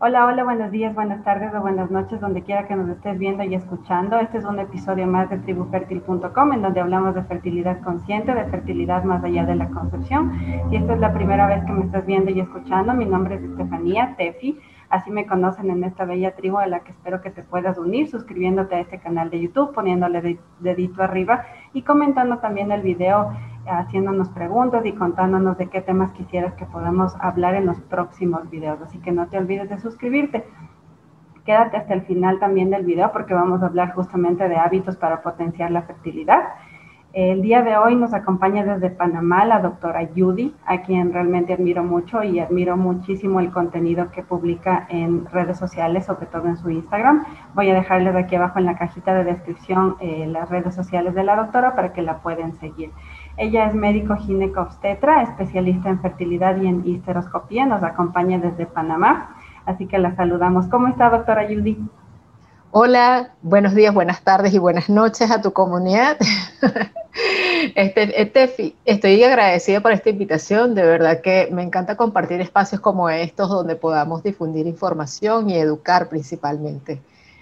Hola, hola, buenos días, buenas tardes o buenas noches, donde quiera que nos estés viendo y escuchando. Este es un episodio más de tribufertil.com en donde hablamos de fertilidad consciente, de fertilidad más allá de la concepción. Si esta es la primera vez que me estás viendo y escuchando, mi nombre es Estefanía Tefi. Así me conocen en esta bella tribu a la que espero que te puedas unir suscribiéndote a este canal de YouTube, poniéndole dedito arriba y comentando también el video, haciéndonos preguntas y contándonos de qué temas quisieras que podamos hablar en los próximos videos. Así que no te olvides de suscribirte. Quédate hasta el final también del video porque vamos a hablar justamente de hábitos para potenciar la fertilidad. El día de hoy nos acompaña desde Panamá la doctora Judy, a quien realmente admiro mucho y admiro muchísimo el contenido que publica en redes sociales, sobre todo en su Instagram. Voy a dejarles aquí abajo en la cajita de descripción eh, las redes sociales de la doctora para que la puedan seguir. Ella es médico ginecobstetra, especialista en fertilidad y en histeroscopía, nos acompaña desde Panamá, así que la saludamos. ¿Cómo está, doctora Judy? Hola, buenos días, buenas tardes y buenas noches a tu comunidad. Este, Tefi, estoy agradecida por esta invitación. De verdad que me encanta compartir espacios como estos donde podamos difundir información y educar principalmente.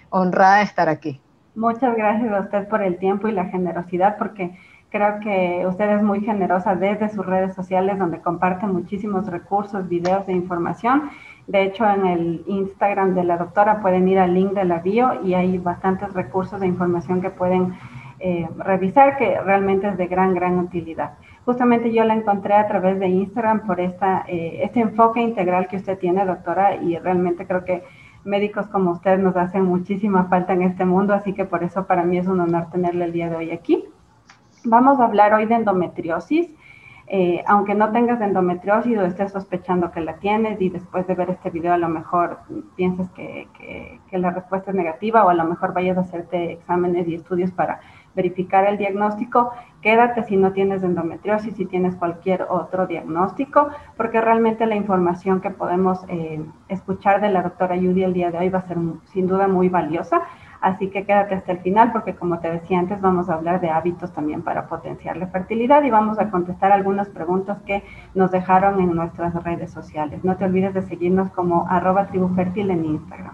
Honrada de estar aquí. Muchas gracias a usted por el tiempo y la generosidad, porque creo que usted es muy generosa desde sus redes sociales, donde comparte muchísimos recursos, videos e información. De hecho, en el Instagram de la doctora pueden ir al link de la bio y hay bastantes recursos de información que pueden eh, revisar que realmente es de gran, gran utilidad. Justamente yo la encontré a través de Instagram por esta, eh, este enfoque integral que usted tiene, doctora, y realmente creo que médicos como usted nos hacen muchísima falta en este mundo, así que por eso para mí es un honor tenerle el día de hoy aquí. Vamos a hablar hoy de endometriosis. Eh, aunque no tengas endometriosis o estés sospechando que la tienes y después de ver este video a lo mejor pienses que, que, la respuesta es negativa o a lo mejor vayas a hacerte exámenes y estudios para verificar el diagnóstico, quédate si no tienes endometriosis, si tienes cualquier otro diagnóstico, porque realmente la información que podemos eh, escuchar de la doctora Judy el día de hoy va a ser sin duda muy valiosa. Así que quédate hasta el final porque como te decía antes vamos a hablar de hábitos también para potenciar la fertilidad y vamos a contestar algunas preguntas que nos dejaron en nuestras redes sociales. No te olvides de seguirnos como arroba tribufértil en Instagram.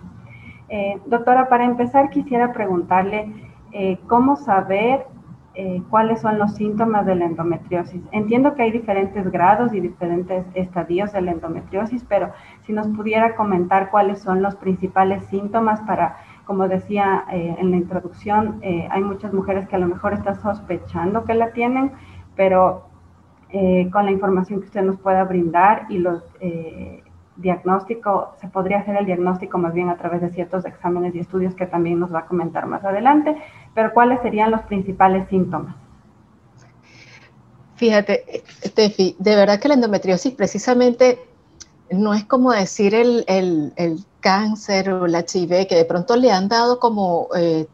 Eh, doctora, para empezar quisiera preguntarle eh, cómo saber eh, cuáles son los síntomas de la endometriosis. Entiendo que hay diferentes grados y diferentes estadios de la endometriosis, pero si nos pudiera comentar cuáles son los principales síntomas para, como decía eh, en la introducción, hay muchas mujeres que a lo mejor están sospechando que la tienen, pero con la información que usted nos pueda brindar y los diagnóstico, se podría hacer el diagnóstico más bien a través de ciertos exámenes y estudios que también nos va a comentar más adelante, pero ¿cuáles serían los principales síntomas? Fíjate, Tefi, de verdad que la endometriosis precisamente no es como decir el, cáncer o el HIV, que de pronto le han dado como, eh,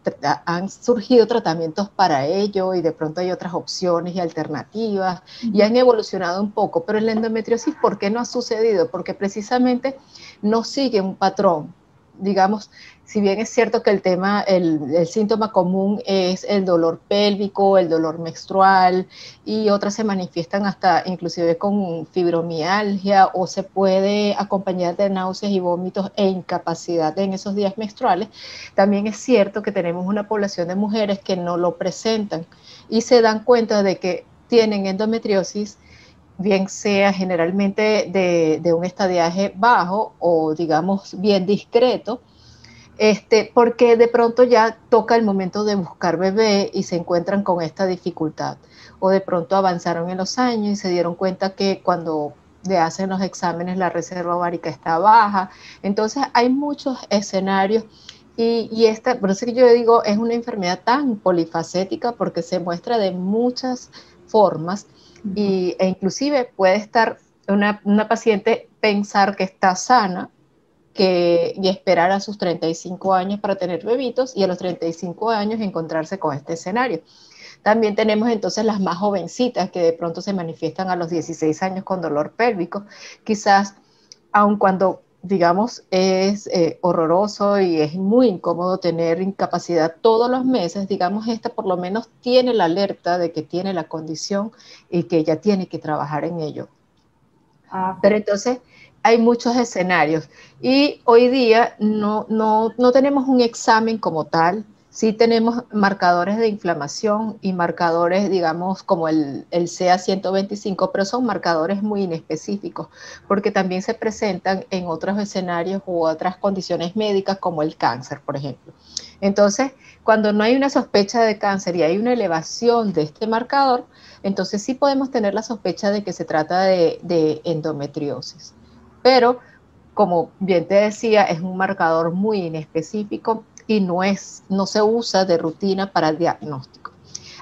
han surgido tratamientos para ello y de pronto hay otras opciones y alternativas y han evolucionado un poco, pero en la endometriosis, ¿por qué no ha sucedido? Porque precisamente no sigue un patrón digamos, si bien es cierto que el tema, el, síntoma común es el dolor pélvico, el dolor menstrual y otras se manifiestan hasta inclusive con fibromialgia o se puede acompañar de náuseas y vómitos e incapacidad en esos días menstruales, también es cierto que tenemos una población de mujeres que no lo presentan y se dan cuenta de que tienen endometriosis bien sea generalmente de, un estadiaje bajo o digamos bien discreto, este, porque de pronto ya toca el momento de buscar bebé y se encuentran con esta dificultad. O de pronto avanzaron en los años y se dieron cuenta que cuando le hacen los exámenes la reserva ovárica está baja. Entonces hay muchos escenarios y, y, esta, por eso que yo digo, es una enfermedad tan polifacética porque se muestra de muchas formas y, e inclusive puede estar una, una, paciente pensar que está sana que, y esperar a sus 35 años para tener bebitos y a los 35 años encontrarse con este escenario. También tenemos entonces las más jovencitas que de pronto se manifiestan a los 16 años con dolor pélvico. Quizás, aun cuando digamos, es eh, horroroso y es muy incómodo tener incapacidad todos los meses, digamos, esta por lo menos tiene la alerta de que tiene la condición y que ella tiene que trabajar en ello. Ah, Pero entonces, hay muchos escenarios y hoy día no, no, no tenemos un examen como tal, sí tenemos marcadores de inflamación y marcadores, digamos, como el, el CA125, pero son marcadores muy inespecíficos, porque también se presentan en otros escenarios u otras condiciones médicas, como el cáncer, por ejemplo. Entonces, cuando no hay una sospecha de cáncer y hay una elevación de este marcador, entonces sí podemos tener la sospecha de que se trata de, de endometriosis pero como bien te decía, es un marcador muy inespecífico y no, es, no se usa de rutina para diagnóstico.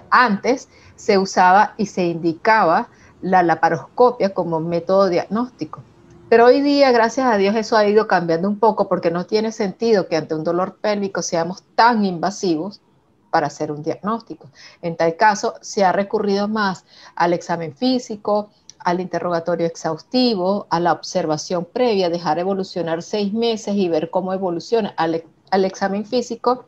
Antes se usaba y se indicaba la laparoscopia como método diagnóstico. Pero hoy día, gracias a Dios, eso ha ido cambiando un poco porque no tiene sentido que ante un dolor pélvico seamos tan invasivos para hacer un diagnóstico. En tal caso, se ha recurrido más al examen físico, al interrogatorio exhaustivo, a la observación previa, dejar evolucionar seis meses y ver cómo evoluciona al, examen físico,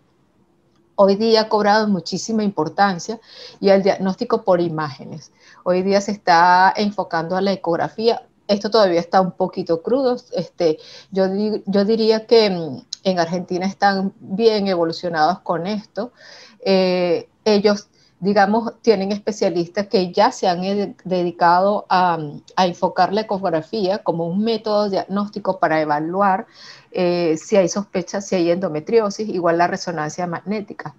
hoy día ha cobrado muchísima importancia y al diagnóstico por imágenes. Hoy día se está enfocando a la ecografía. Esto todavía está un poquito crudo. Este, yo, yo diría que mm, en Argentina están bien evolucionados con esto. Eh, ellos digamos, tienen especialistas que ya se han dedicado a, enfocar la ecografía como un método diagnóstico para evaluar eh, si hay sospechas, si hay endometriosis, igual la resonancia magnética.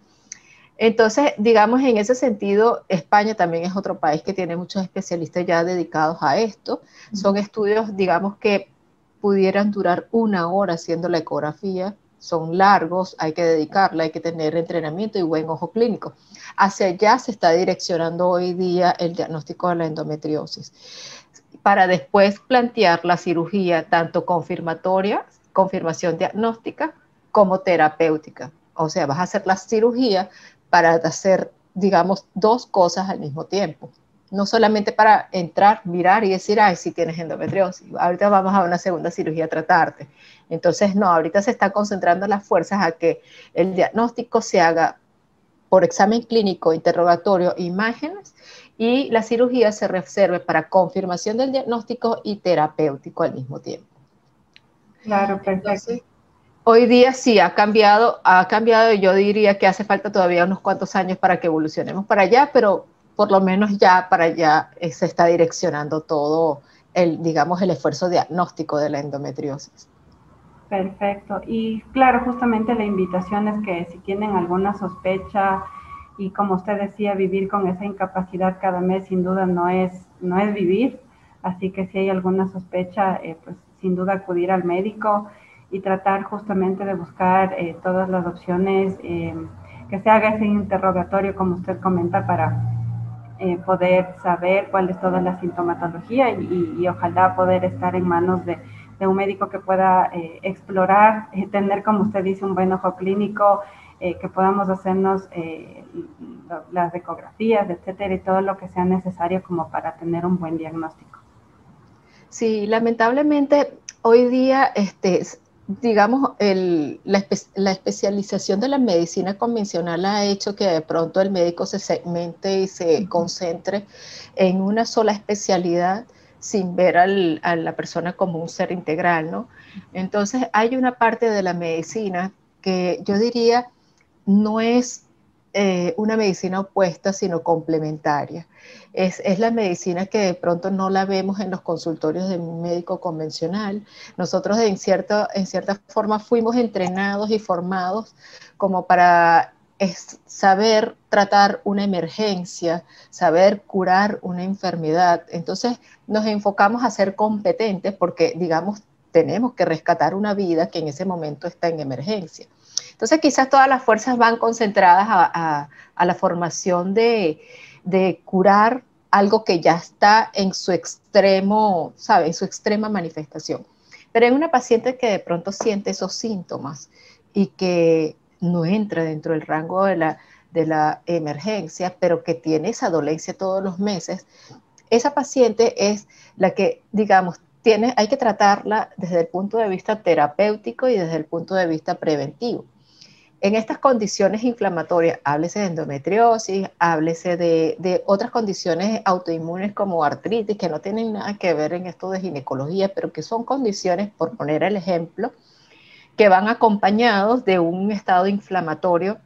Entonces, digamos, en ese sentido, España también es otro país que tiene muchos especialistas ya dedicados a esto. Son estudios, digamos, que pudieran durar una hora haciendo la ecografía, son largos, hay que dedicarla, hay que tener entrenamiento y buen ojo clínico. Hacia allá se está direccionando hoy día el diagnóstico de la endometriosis, para después plantear la cirugía tanto confirmatoria, confirmación diagnóstica, como terapéutica. O sea, vas a hacer la cirugía para hacer, digamos, dos cosas al mismo tiempo no solamente para entrar, mirar y decir, ay, si tienes endometriosis, ahorita vamos a una segunda cirugía a tratarte. Entonces, no, ahorita se está concentrando las fuerzas a que el diagnóstico se haga por examen clínico, interrogatorio, imágenes, y la cirugía se reserve para confirmación del diagnóstico y terapéutico al mismo tiempo. Claro, perfecto. hoy día sí ha cambiado, ha cambiado y yo diría que hace falta todavía unos cuantos años para que evolucionemos para allá, pero por lo menos ya para allá eh, se está direccionando todo el, digamos, el esfuerzo diagnóstico de la endometriosis. Perfecto. Y claro, justamente la invitación es que si tienen alguna sospecha y como usted decía, vivir con esa incapacidad cada mes sin duda no es, no es vivir. Así que si hay alguna sospecha, eh, pues sin duda acudir al médico y tratar justamente de buscar eh, todas las opciones, que se haga ese interrogatorio como usted comenta para eh, poder saber cuál es toda la sintomatología y, ojalá poder estar en manos de, un médico que pueda eh, explorar, eh, tener, como usted dice, un buen ojo clínico, que podamos hacernos las ecografías, etcétera, y todo lo que sea necesario como para tener un buen diagnóstico. Sí, lamentablemente hoy día este, digamos, la, especialización de la medicina convencional ha hecho que de pronto el médico se segmente y se concentre en una sola especialidad sin ver a la persona como un ser integral, ¿no? Entonces hay una parte de la medicina que yo diría no es eh, una medicina opuesta, sino complementaria. Es, la medicina que de pronto no la vemos en los consultorios de un médico convencional. Nosotros en, cierta, en cierta forma fuimos entrenados y formados como para saber tratar una emergencia, saber curar una enfermedad. Entonces nos enfocamos a ser competentes porque, digamos, tenemos que rescatar una vida que en ese momento está en emergencia. Entonces quizás todas las fuerzas van concentradas a, la formación de, curar algo que ya está en su extremo, ¿sabe? En su extrema manifestación. Pero en una paciente que de pronto siente esos síntomas y que no entra dentro del rango de la, de la emergencia, pero que tiene esa dolencia todos los meses, esa paciente es la que, digamos, tiene, hay que tratarla desde el punto de vista terapéutico y desde el punto de vista preventivo. En estas condiciones inflamatorias, háblese de endometriosis, háblese de, otras condiciones autoinmunes como artritis, que no tienen nada que ver en esto de ginecología, pero que son condiciones, por poner el ejemplo, que van acompañados de un estado inflamatorio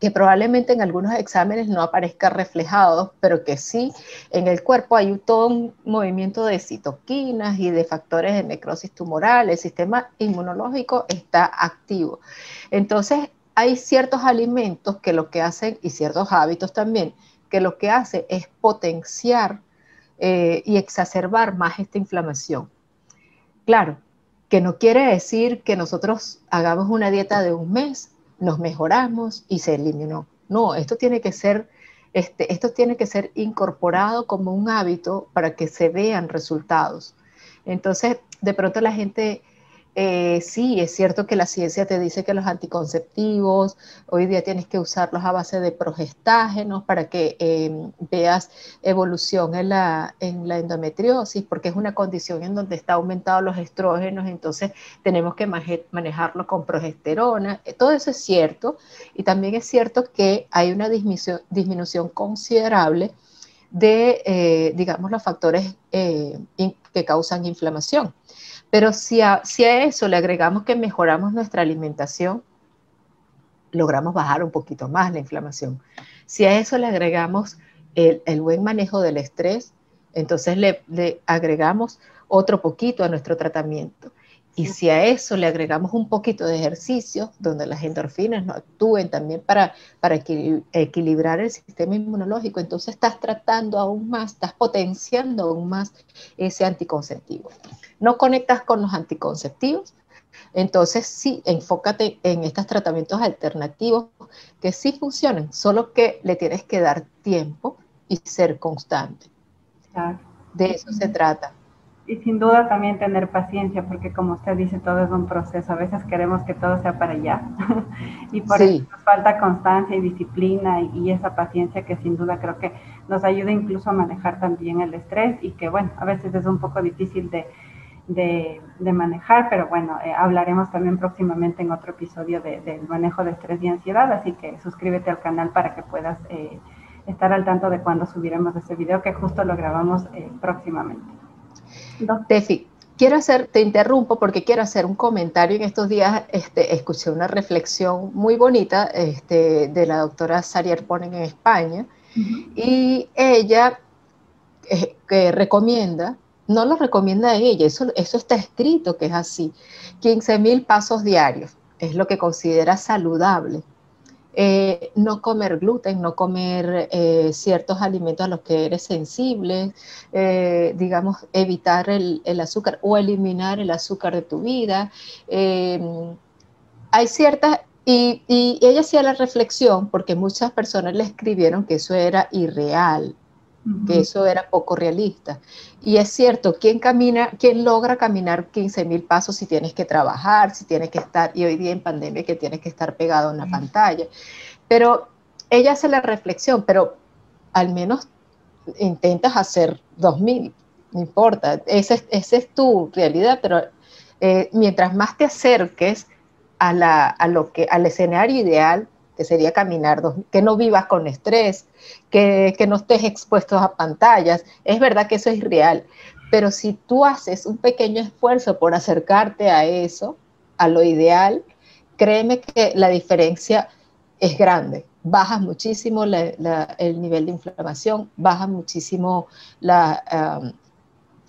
que probablemente en algunos exámenes no aparezca reflejado, pero que sí en el cuerpo hay todo un movimiento de citoquinas y de factores de necrosis tumoral, el sistema inmunológico está activo. Entonces, hay ciertos alimentos que lo que hacen, y ciertos hábitos también, que lo que hace es potenciar eh, y exacerbar más esta inflamación. Claro, que no quiere decir que nosotros hagamos una dieta de un mes nos mejoramos y se eliminó. No, esto tiene que ser, este, esto tiene que ser incorporado como un hábito para que se vean resultados. Entonces, de pronto la gente eh, sí, es cierto que la ciencia te dice que los anticonceptivos hoy día tienes que usarlos a base de progestágenos para que em, veas evolución en la, en la endometriosis, porque es una condición en donde está aumentado los estrógenos, entonces tenemos que manejarlo con progesterona. Eh, todo eso es cierto y también es cierto que hay una disminución, considerable de, eh, digamos, los factores que causan inflamación. Pero si a, eso le agregamos que mejoramos nuestra alimentación, logramos bajar un poquito más la inflamación. Si a eso le agregamos el, buen manejo del estrés, entonces le, agregamos otro poquito a nuestro tratamiento. Y si a eso le agregamos un poquito de ejercicio, donde las endorfinas no actúen también para, para equilibrar el sistema inmunológico, entonces estás tratando aún más, estás potenciando aún más ese anticonceptivo. No conectas con los anticonceptivos, entonces sí, enfócate en estos tratamientos alternativos que sí funcionan, solo que le tienes que dar tiempo y ser constante. De eso se trata. Y sin duda también tener paciencia, porque como usted dice, todo es un proceso. A veces queremos que todo sea para allá. y por eso nos falta constancia y disciplina y, esa paciencia que sin duda creo que nos ayuda incluso a manejar también el estrés y que, bueno, a veces es un poco difícil de, de, manejar, pero bueno, eh, hablaremos también próximamente en otro episodio del manejo de estrés y ansiedad, así que suscríbete al canal para que puedas eh, estar al tanto de cuando subiremos ese video, que justo lo grabamos eh, próximamente. Tefi, quiero hacer, te interrumpo porque quiero hacer un comentario. En estos días este, escuché una reflexión muy bonita este, de la doctora Sarier Ponen en España y ella que recomienda no lo recomienda ella, eso, eso está escrito que es así. 15 mil pasos diarios es lo que considera saludable. Eh, no comer gluten, no comer eh, ciertos alimentos a los que eres sensible, eh, digamos, evitar el, azúcar o eliminar el azúcar de tu vida. hay ciertas, y, y ella hacía la reflexión porque muchas personas le escribieron que eso era irreal, que eso era poco realista. Y es cierto, ¿quién camina, quién logra caminar 15 mil pasos si tienes que trabajar, si tienes que estar, y hoy día en pandemia que tienes que estar pegado a una pantalla? Pero ella hace la reflexión, pero al menos intentas hacer 2000, no importa, esa es, tu realidad, pero eh, mientras más te acerques a, la, a lo que, al escenario ideal, que sería caminar, que no vivas con estrés, que, no estés expuesto a pantallas. Es verdad que eso es real, pero si tú haces un pequeño esfuerzo por acercarte a eso, a lo ideal, créeme que la diferencia es grande. Bajas muchísimo el nivel de inflamación, baja muchísimo la, um,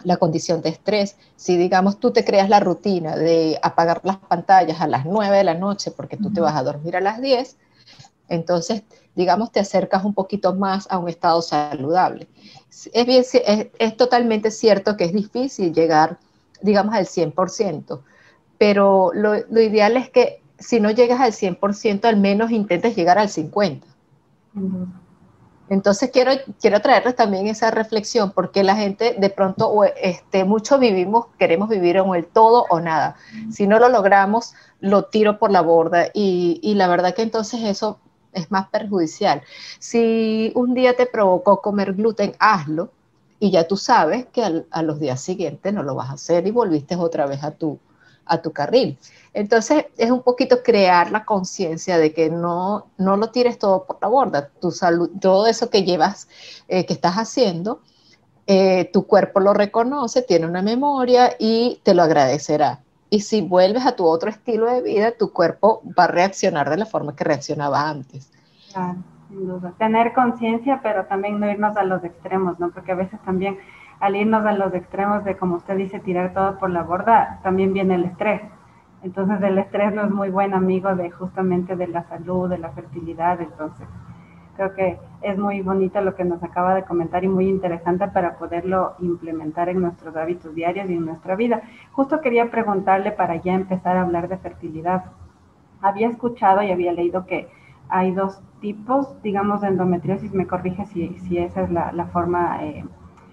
la condición de estrés. Si, digamos, tú te creas la rutina de apagar las pantallas a las 9 de la noche porque tú te vas a dormir a las 10, entonces, digamos, te acercas un poquito más a un estado saludable. Es, bien, es, totalmente cierto que es difícil llegar, digamos, al 100%, pero lo, ideal es que si no llegas al 100%, al menos intentes llegar al 50%. Entonces quiero, quiero traerles también esa reflexión, porque la gente de pronto, este, mucho vivimos, queremos vivir en el todo o nada. Si no lo logramos, lo tiro por la borda y, y la verdad que entonces eso es más perjudicial. Si un día te provocó comer gluten, hazlo y ya tú sabes que a los días siguientes no lo vas a hacer y volviste otra vez a tu, a tu carril. Entonces es un poquito crear la conciencia de que no, no lo tires todo por la borda. Tu salud, todo eso que llevas, eh, que estás haciendo, eh, tu cuerpo lo reconoce, tiene una memoria y te lo agradecerá. Y si vuelves a tu otro estilo de vida, tu cuerpo va a reaccionar de la forma que reaccionaba antes. Claro, sin duda. Tener conciencia, pero también no irnos a los extremos, ¿no? Porque a veces también al irnos a los extremos de, como usted dice, tirar todo por la borda, también viene el estrés. Entonces el estrés no es muy buen amigo de justamente de la salud, de la fertilidad, entonces creo que es muy bonito lo que nos acaba de comentar y muy interesante para poderlo implementar en nuestros hábitos diarios y en nuestra vida. Justo quería preguntarle para ya empezar a hablar de fertilidad. Había escuchado y había leído que hay dos tipos, digamos, de endometriosis, me corrige si, esa es la, forma eh,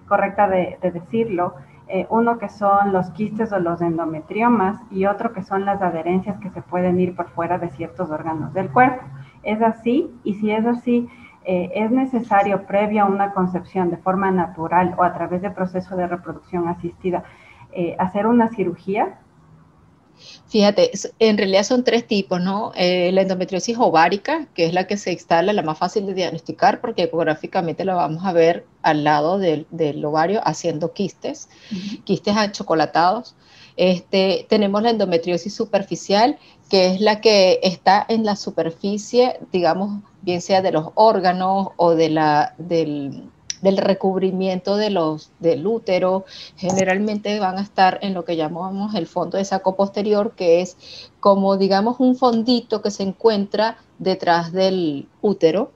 correcta de, de decirlo. Eh, uno que son los quistes o los endometriomas y otro que son las adherencias que se pueden ir por fuera de ciertos órganos del cuerpo. ¿Es así? Y si es así, eh, ¿es necesario previa a una concepción de forma natural o a través de proceso de reproducción asistida eh, hacer una cirugía? Fíjate, en realidad son tres tipos, ¿no? Eh, la endometriosis ovárica, que es la que se instala, la más fácil de diagnosticar, porque ecográficamente la vamos a ver al lado del, ovario haciendo quistes, quistes achocolatados. Este, tenemos la endometriosis superficial, que es la que está en la superficie, digamos, bien sea de los órganos o de la, del, del recubrimiento de los, del útero, generalmente van a estar en lo que llamamos el fondo de saco posterior, que es como, digamos, un fondito que se encuentra detrás del útero,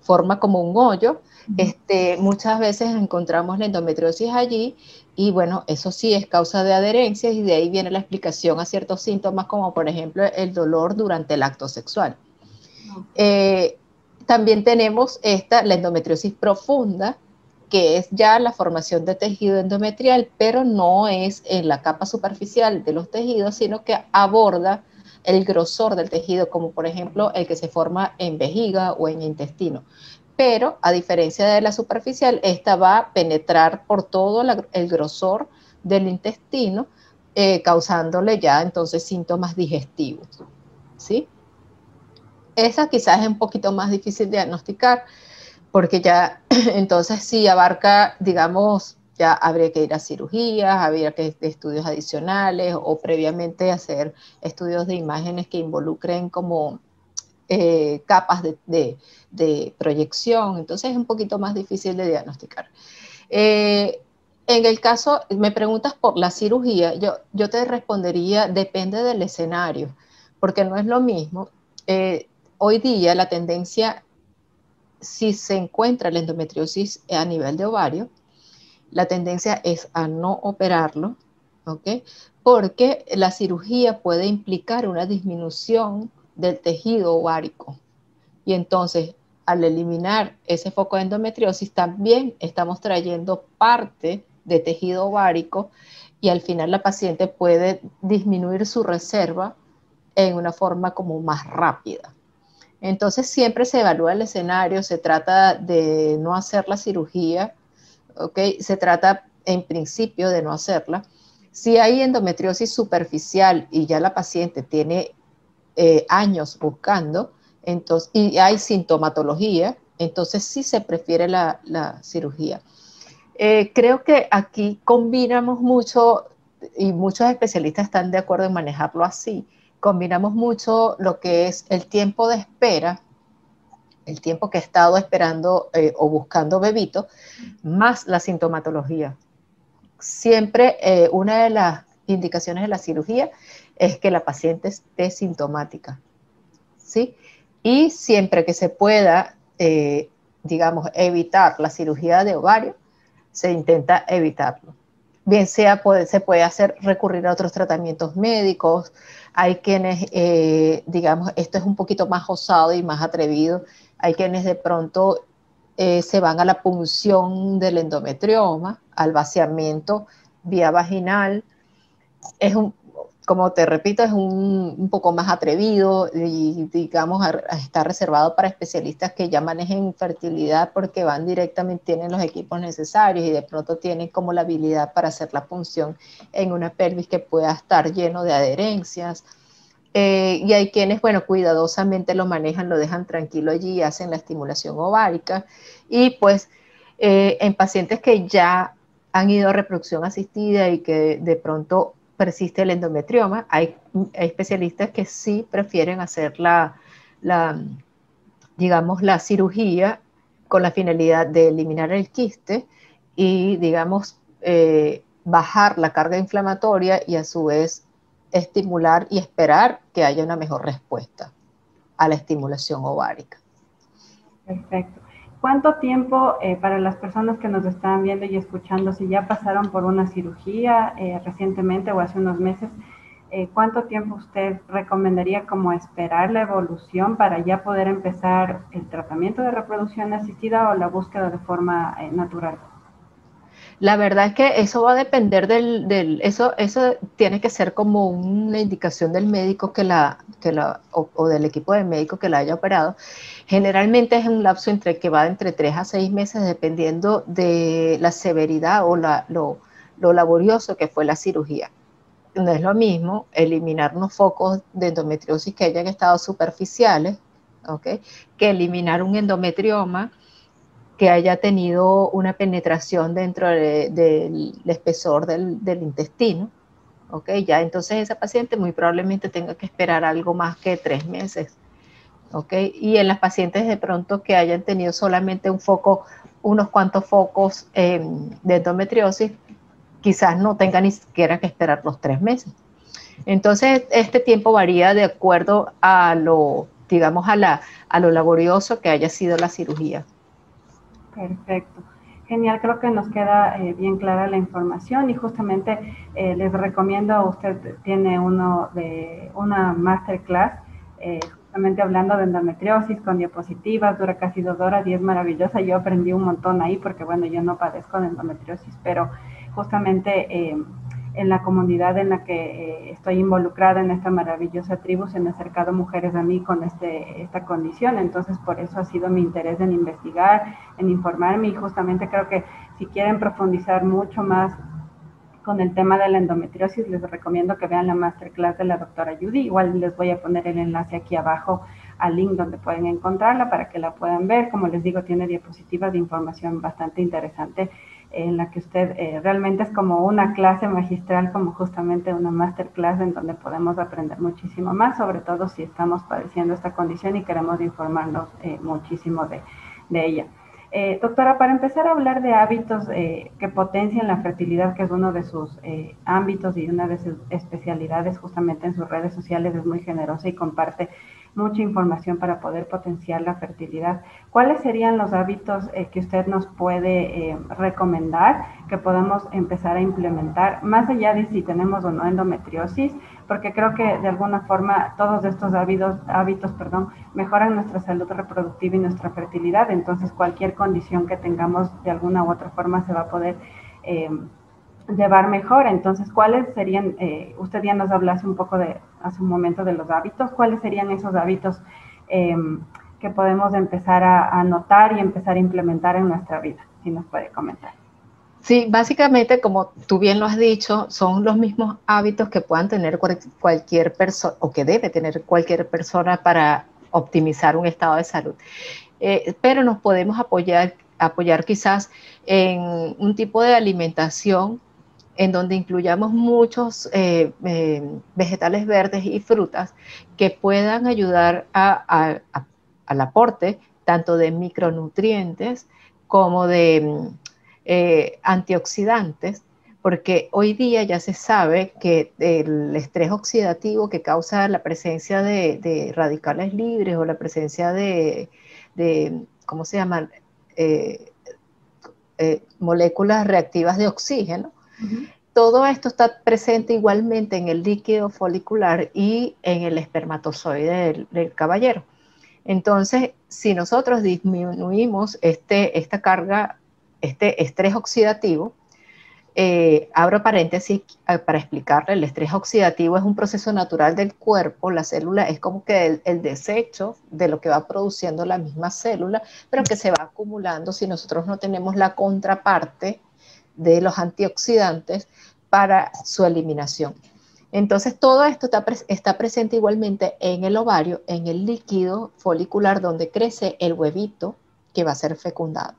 forma como un hoyo. Este, muchas veces encontramos la endometriosis allí y bueno, eso sí es causa de adherencias y de ahí viene la explicación a ciertos síntomas como por ejemplo el dolor durante el acto sexual. Eh, también tenemos esta, la endometriosis profunda, que es ya la formación de tejido endometrial, pero no es en la capa superficial de los tejidos, sino que aborda el grosor del tejido, como por ejemplo el que se forma en vejiga o en intestino. Pero a diferencia de la superficial, esta va a penetrar por todo el grosor del intestino, eh, causándole ya entonces síntomas digestivos. ¿sí? Esa quizás es un poquito más difícil de diagnosticar porque ya entonces sí abarca, digamos, ya habría que ir a cirugías, habría que a estudios adicionales o previamente hacer estudios de imágenes que involucren como eh, capas de, proyección, entonces es un poquito más difícil de diagnosticar. Eh, en el caso, me preguntas por la cirugía, yo, te respondería, depende del escenario, porque no es lo mismo. Eh, hoy día la tendencia si se encuentra la endometriosis a nivel de ovario, la tendencia es a no operarlo, ¿ok? Porque la cirugía puede implicar una disminución del tejido ovárico. Y entonces, al eliminar ese foco de endometriosis, también estamos trayendo parte de tejido ovárico y al final la paciente puede disminuir su reserva en una forma como más rápida. Entonces siempre se evalúa el escenario, se trata de no hacer la cirugía, ¿ok? Se trata en principio de no hacerla. Si hay endometriosis superficial y ya la paciente tiene eh, años buscando, entonces, y hay sintomatología, entonces sí se prefiere la, cirugía. Eh, creo que aquí combinamos mucho, y muchos especialistas están de acuerdo en manejarlo así, combinamos mucho lo que es el tiempo de espera, el tiempo que he estado esperando eh, o buscando bebito, más la sintomatología. Siempre eh, una de las indicaciones de la cirugía es que la paciente esté sintomática, ¿sí? Y siempre que se pueda, eh, digamos, evitar la cirugía de ovario, se intenta evitarlo. Bien sea, se puede hacer recurrir a otros tratamientos médicos, hay quienes, eh, digamos, esto es un poquito más osado y más atrevido, hay quienes de pronto eh, se van a la punción del endometrioma, al vaciamiento vía vaginal. Es como te repito, es un, poco más atrevido y, digamos, está reservado para especialistas que ya manejen fertilidad porque van directamente, tienen los equipos necesarios y de pronto tienen como la habilidad para hacer la punción en una pelvis que pueda estar lleno de adherencias. Eh, y hay quienes, bueno, cuidadosamente lo manejan, lo dejan tranquilo allí, hacen la estimulación ovárica. Y pues eh, en pacientes que ya han ido a reproducción asistida y que de pronto persiste el endometrioma, hay, especialistas que sí prefieren hacer la, digamos, la cirugía con la finalidad de eliminar el quiste y, digamos, eh, bajar la carga inflamatoria y a su vez estimular y esperar que haya una mejor respuesta a la estimulación ovárica. Perfecto. ¿Cuánto tiempo eh, para las personas que nos están viendo y escuchando, si ya pasaron por una cirugía eh, recientemente o hace unos meses, eh, cuánto tiempo usted recomendaría como esperar la evolución para ya poder empezar el tratamiento de reproducción asistida o la búsqueda de forma natural? La verdad es que eso va a depender del, eso, eso tiene que ser como una indicación del médico que la, que la, o, del equipo de médico que la haya operado. Generalmente es un lapso entre que va entre tres a seis meses dependiendo de la severidad o la, lo, lo laborioso que fue la cirugía. No es lo mismo eliminar unos focos de endometriosis que hayan estado superficiales, ¿okay? que eliminar un endometrioma que haya tenido una penetración dentro del espesor del, intestino, ¿ok? Ya entonces esa paciente muy probablemente tenga que esperar algo más que tres meses, ¿ok? Y en las pacientes de pronto que hayan tenido solamente un foco, unos cuantos focos em, de endometriosis, quizás no tenga ni siquiera que esperar los tres meses. Entonces, este tiempo varía de acuerdo a lo, digamos, a, la, a lo laborioso que haya sido la cirugía. Perfecto. Genial, creo que nos queda eh, bien clara la información y justamente eh, les recomiendo, usted tiene uno de una masterclass eh, justamente hablando de endometriosis con diapositivas, dura casi dos horas y es maravillosa. Yo aprendí un montón ahí porque bueno, yo no padezco de endometriosis, pero justamente en la comunidad en la que eh, estoy involucrada en esta maravillosa tribu se han acercado mujeres a mí con este, esta condición, entonces por eso ha sido mi interés en investigar, en informarme y justamente creo que si quieren profundizar mucho más con el tema de la endometriosis, les recomiendo que vean la masterclass de la doctora Judy. Igual les voy a poner el enlace aquí abajo al link donde pueden encontrarla para que la puedan ver. Como les digo, tiene diapositivas de información bastante interesante en la que usted eh, realmente es como una clase magistral, como justamente una masterclass en donde podemos aprender muchísimo más, sobre todo si estamos padeciendo esta condición y queremos informarnos eh, muchísimo de, ella. Eh, doctora, para empezar a hablar de hábitos que potencian la fertilidad, que es uno de sus ámbitos y una de sus especialidades justamente en sus redes sociales, es muy generosa y comparte mucha información para poder potenciar la fertilidad. ¿Cuáles serían los hábitos eh, que usted nos puede eh, recomendar que podamos empezar a implementar, más allá de si tenemos o no endometriosis? Porque creo que de alguna forma todos estos hábitos, hábitos perdón, mejoran nuestra salud reproductiva y nuestra fertilidad. Entonces cualquier condición que tengamos de alguna u otra forma se va a poder... Eh, llevar mejor. Entonces, ¿cuáles serían, eh, usted ya nos hablase un poco de, hace un momento de los hábitos, cuáles serían esos hábitos em, que podemos empezar a, notar y empezar a implementar en nuestra vida? Si nos puede comentar. Sí, básicamente, como tú bien lo has dicho, son los mismos hábitos que puedan tener cualquier persona o que debe tener cualquier persona para optimizar un estado de salud. Eh, pero nos podemos apoyar, apoyar quizás en un tipo de alimentación en donde incluyamos muchos eh, eh, vegetales verdes y frutas que puedan ayudar al aporte tanto de micronutrientes como de eh, antioxidantes, porque hoy día ya se sabe que el estrés oxidativo que causa la presencia de, radicales libres o la presencia de, ¿cómo se llama? moléculas reactivas de oxígeno, todo esto está presente igualmente en el líquido folicular y en el espermatozoide del, caballero. Entonces, si nosotros disminuimos este, esta carga, este estrés oxidativo, eh, abro paréntesis eh, para explicarle, el estrés oxidativo es un proceso natural del cuerpo, la célula es como que el, desecho de lo que va produciendo la misma célula, pero que se va acumulando si nosotros no tenemos la contraparte de los antioxidantes para su eliminación. Entonces, todo esto está, presente igualmente en el ovario, en el líquido folicular donde crece el huevito que va a ser fecundado.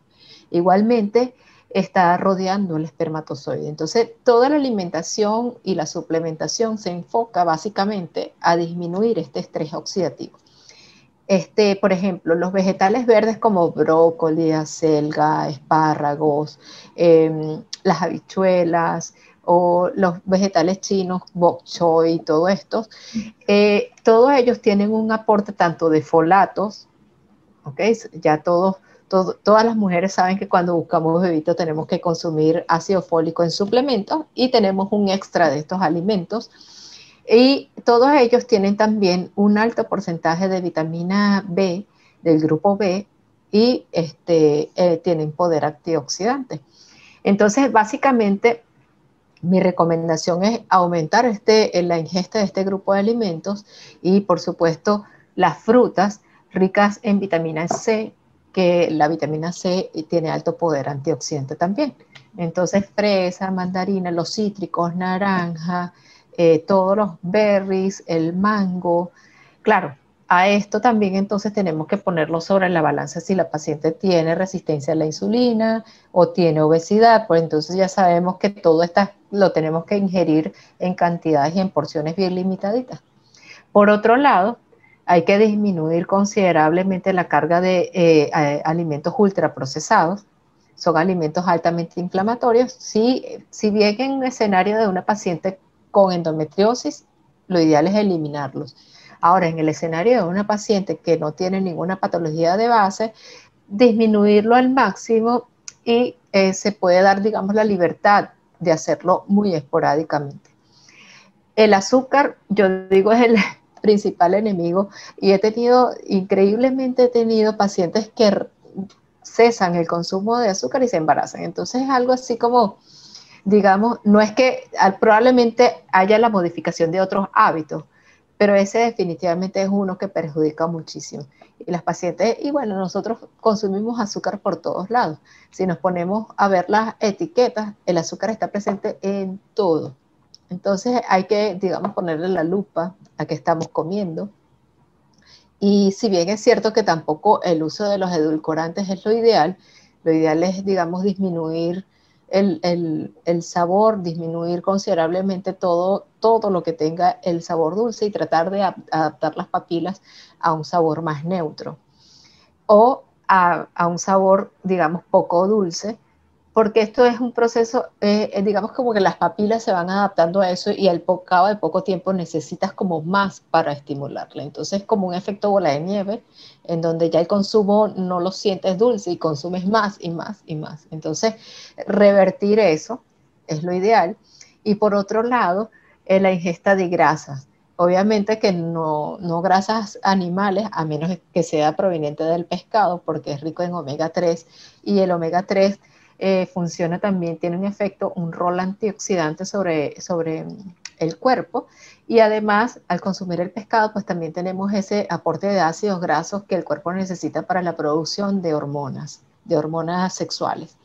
Igualmente, está rodeando el espermatozoide. Entonces, toda la alimentación y la suplementación se enfoca básicamente a disminuir este estrés oxidativo. Este, por ejemplo, los vegetales verdes como brócoli, acelga, espárragos, em, las habichuelas o los vegetales chinos, bok choy, todo esto, eh, todos ellos tienen un aporte tanto de folatos, ¿ok? Ya todos todas las mujeres saben que cuando buscamos bebito tenemos que consumir ácido fólico en suplementos y tenemos un extra de estos alimentos. Y todos ellos tienen también un alto porcentaje de vitamina B del grupo B y este, eh, tienen poder antioxidante. Entonces, básicamente, mi recomendación es aumentar este, la ingesta de este grupo de alimentos y, por supuesto, las frutas ricas en vitamina C, que la vitamina C tiene alto poder antioxidante también. Entonces, fresa, mandarina, los cítricos, naranja, eh, todos los berries, el mango. Claro, a esto también entonces tenemos que ponerlo sobre la balanza si la paciente tiene resistencia a la insulina o tiene obesidad, pues entonces ya sabemos que todo esto lo tenemos que ingerir en cantidades y en porciones bien limitaditas. Por otro lado, hay que disminuir considerablemente la carga de eh, alimentos ultraprocesados. Son alimentos altamente inflamatorios. Si, si bien en un escenario de una paciente con endometriosis, lo ideal es eliminarlos. Ahora, en el escenario de una paciente que no tiene ninguna patología de base, disminuirlo al máximo y eh, se puede dar, digamos, la libertad de hacerlo muy esporádicamente. El azúcar, yo digo, es el, principal enemigo y he tenido, increíblemente he tenido pacientes que cesan el consumo de azúcar y se embarazan. Entonces es algo así como, digamos, no es que probablemente haya la modificación de otros hábitos, pero ese definitivamente es uno que perjudica muchísimo. Y las pacientes, y bueno, nosotros consumimos azúcar por todos lados. Si nos ponemos a ver las etiquetas, el azúcar está presente en todo. Entonces hay que, digamos, ponerle la lupa a qué estamos comiendo. Y si bien es cierto que tampoco el uso de los edulcorantes es lo ideal, lo ideal es, digamos, disminuir el, sabor, disminuir considerablemente todo, todo lo que tenga el sabor dulce y tratar de adaptar las papilas a un sabor más neutro. O a, a un sabor, digamos, poco dulce porque esto es un proceso, eh, eh, digamos como que las papilas se van adaptando a eso y al cabo de poco tiempo necesitas como más para estimularla. Entonces es como un efecto bola de nieve en donde ya el consumo no lo sientes dulce y consumes más y más y más. Entonces revertir eso es lo ideal. Y por otro lado, eh, la ingesta de grasas. Obviamente que no, no grasas animales, a menos que sea proveniente del pescado, porque es rico en omega 3 y el omega 3 eh, funciona también, tiene un efecto, un rol antioxidante sobre, sobre el cuerpo y además al consumir el pescado pues también tenemos ese aporte de ácidos grasos que el cuerpo necesita para la producción de hormonas, de hormonas sexuales.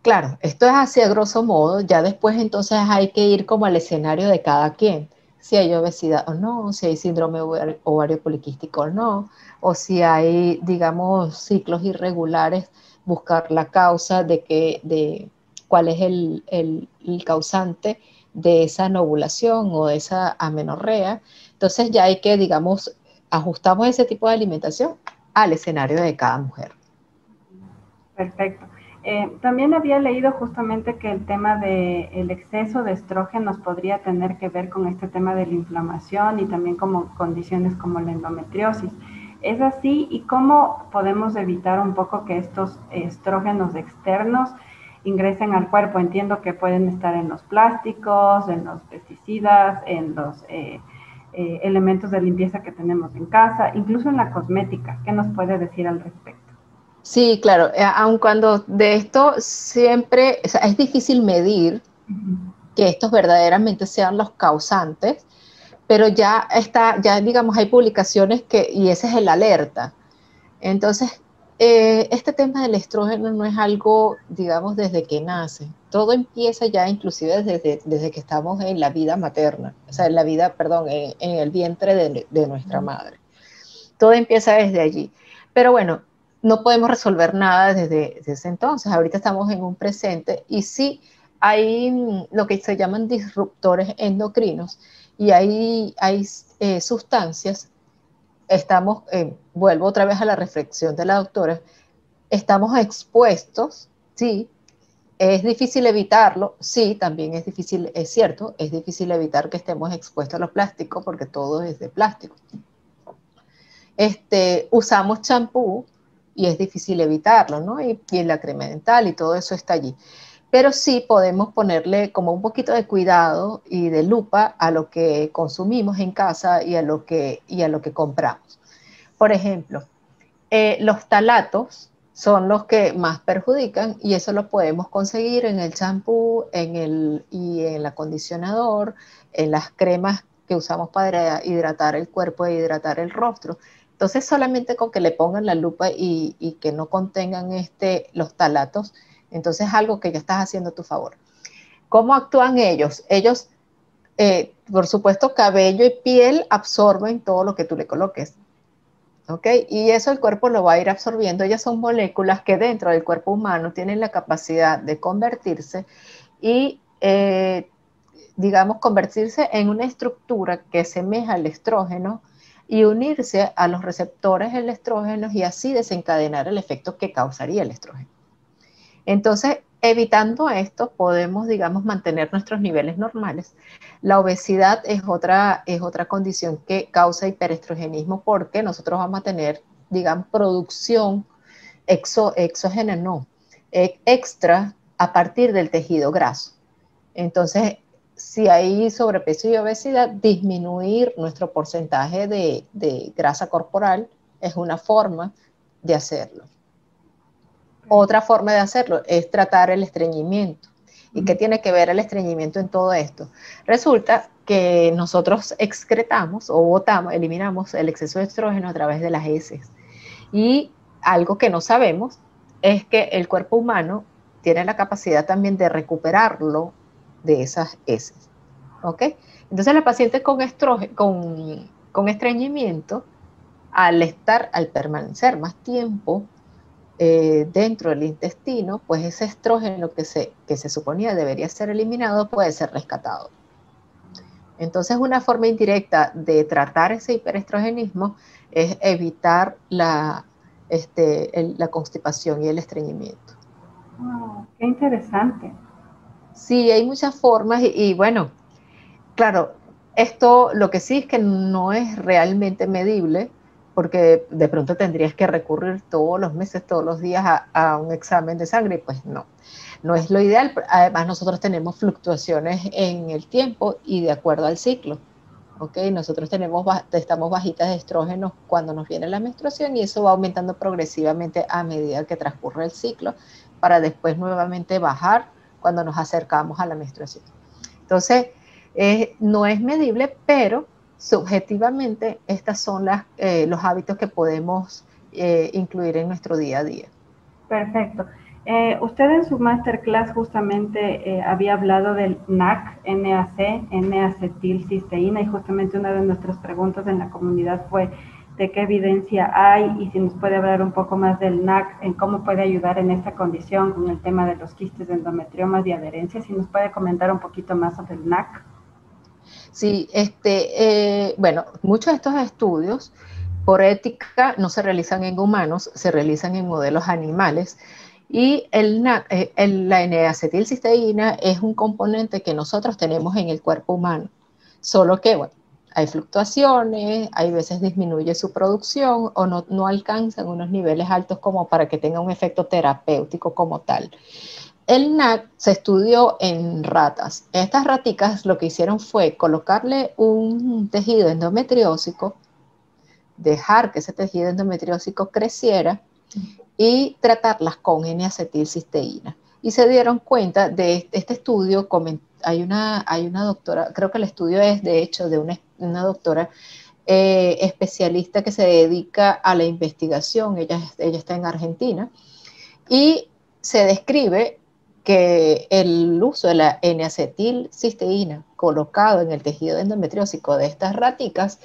Claro, esto es así a grosso modo, ya después entonces hay que ir como al escenario de cada quien, si hay obesidad o no, si hay síndrome ovario poliquístico o no, o si hay, digamos, ciclos irregulares buscar la causa de, que, de cuál es el, el, causante de esa novulación o de esa amenorrea. Entonces ya hay que, digamos, ajustamos ese tipo de alimentación al escenario de cada mujer. Perfecto. Eh, también había leído justamente que el tema del el exceso de estrógenos podría tener que ver con este tema de la inflamación y también como condiciones como la endometriosis. ¿Es así? ¿Y cómo podemos evitar un poco que estos estrógenos externos ingresen al cuerpo? Entiendo que pueden estar en los plásticos, en los pesticidas, en los eh, eh, elementos de limpieza que tenemos en casa, incluso en la cosmética. ¿Qué nos puede decir al respecto? Sí, claro, eh, aun cuando de esto siempre es difícil medir que estos verdaderamente sean los causantes, pero ya está, ya digamos, hay publicaciones que, y ese es el alerta. Entonces, eh, este tema del estrógeno no es algo, digamos, desde que nace. Todo empieza ya inclusive desde, desde que estamos en la vida materna, o sea, en la vida, perdón, en, el vientre de, de, nuestra madre. Todo empieza desde allí. Pero bueno, no podemos resolver nada desde, ese entonces. Ahorita estamos en un presente y sí hay lo que se llaman disruptores endocrinos y hay, hay eh, sustancias, estamos, eh, vuelvo otra vez a la reflexión de la doctora, estamos expuestos, sí, es difícil evitarlo, sí, también es difícil, es cierto, es difícil evitar que estemos expuestos a los plásticos porque todo es de plástico. Este, usamos champú, y es difícil evitarlo, ¿no? Y, y la crema dental y todo eso está allí. Pero sí podemos ponerle como un poquito de cuidado y de lupa a lo que consumimos en casa y a lo que, y a lo que compramos. Por ejemplo, eh, los talatos son los que más perjudican y eso lo podemos conseguir en el champú en el, y en el acondicionador, en las cremas que usamos para hidratar el cuerpo e hidratar el rostro. Entonces, solamente con que le pongan la lupa y, que no contengan este, los talatos, entonces es algo que ya estás haciendo a tu favor. ¿Cómo actúan ellos? Ellos, eh, por supuesto, cabello y piel absorben todo lo que tú le coloques. ¿Ok? Y eso el cuerpo lo va a ir absorbiendo. Ellas son moléculas que dentro del cuerpo humano tienen la capacidad de convertirse y, eh, digamos, convertirse en una estructura que semeja al estrógeno y unirse a los receptores del estrógeno y así desencadenar el efecto que causaría el estrógeno. Entonces, evitando esto, podemos, digamos, mantener nuestros niveles normales. La obesidad es otra, es otra condición que causa hiperestrogenismo porque nosotros vamos a tener, digamos, producción exo, exógena, no, e, extra a partir del tejido graso. Entonces, si hay sobrepeso y obesidad, disminuir nuestro porcentaje de, grasa corporal es una forma de hacerlo. Otra forma de hacerlo es tratar el estreñimiento. ¿Y qué tiene que ver el estreñimiento en todo esto? Resulta que nosotros excretamos o botamos, eliminamos el exceso de estrógeno a través de las heces. Y algo que no sabemos es que el cuerpo humano tiene la capacidad también de recuperarlo de esas heces. ¿Ok? Entonces la paciente con, con, con estreñimiento, al estar, al permanecer más tiempo eh, dentro del intestino, pues ese estrógeno que se, que se suponía debería ser eliminado puede ser rescatado. Entonces, una forma indirecta de tratar ese hiperestrogenismo es evitar la, este, la constipación y el estreñimiento. ¡Qué interesante! Sí, hay muchas formas y, bueno, claro, esto lo que sí es que no es realmente medible porque de pronto tendrías que recurrir todos los meses, todos los días a, un examen de sangre, pues no, no es lo ideal. Además, nosotros tenemos fluctuaciones en el tiempo y de acuerdo al ciclo. ¿ok? Nosotros tenemos, estamos bajitas de estrógenos cuando nos viene la menstruación y eso va aumentando progresivamente a medida que transcurre el ciclo para después nuevamente bajar cuando nos acercamos a la menstruación. Entonces, no es medible, pero subjetivamente estos son las, eh, los hábitos que podemos eh, incluir en nuestro día a día. Perfecto. Eh, usted en su masterclass justamente había hablado del NAC, NAC, N-acetilcisteína, y justamente una de nuestras preguntas en la comunidad fue de qué evidencia hay y si nos puede hablar un poco más del NAC, en cómo puede ayudar en esta condición con el tema de los quistes de endometriomas y adherencia. Si nos puede comentar un poquito más sobre el NAC. Sí, este, eh, bueno, muchos de estos estudios por ética no se realizan en humanos, se realizan en modelos animales. Y eh, el, la N-acetilcisteína es un componente que nosotros tenemos en el cuerpo humano, solo que, bueno, hay fluctuaciones, hay veces disminuye su producción o no, no alcanzan unos niveles altos como para que tenga un efecto terapéutico como tal. El NAC se estudió en ratas. Estas raticas lo que hicieron fue colocarle un tejido endometriósico, dejar que ese tejido endometriósico creciera y tratarlas con N-acetilcisteína. Y se dieron cuenta de este estudio, hay una, hay una doctora, creo que el estudio es de hecho de una, una doctora eh, especialista que se dedica a la investigación, ella, ella está en Argentina, y se describe que el uso de la N-acetilcisteína colocado en el tejido endometriósico de estas raticas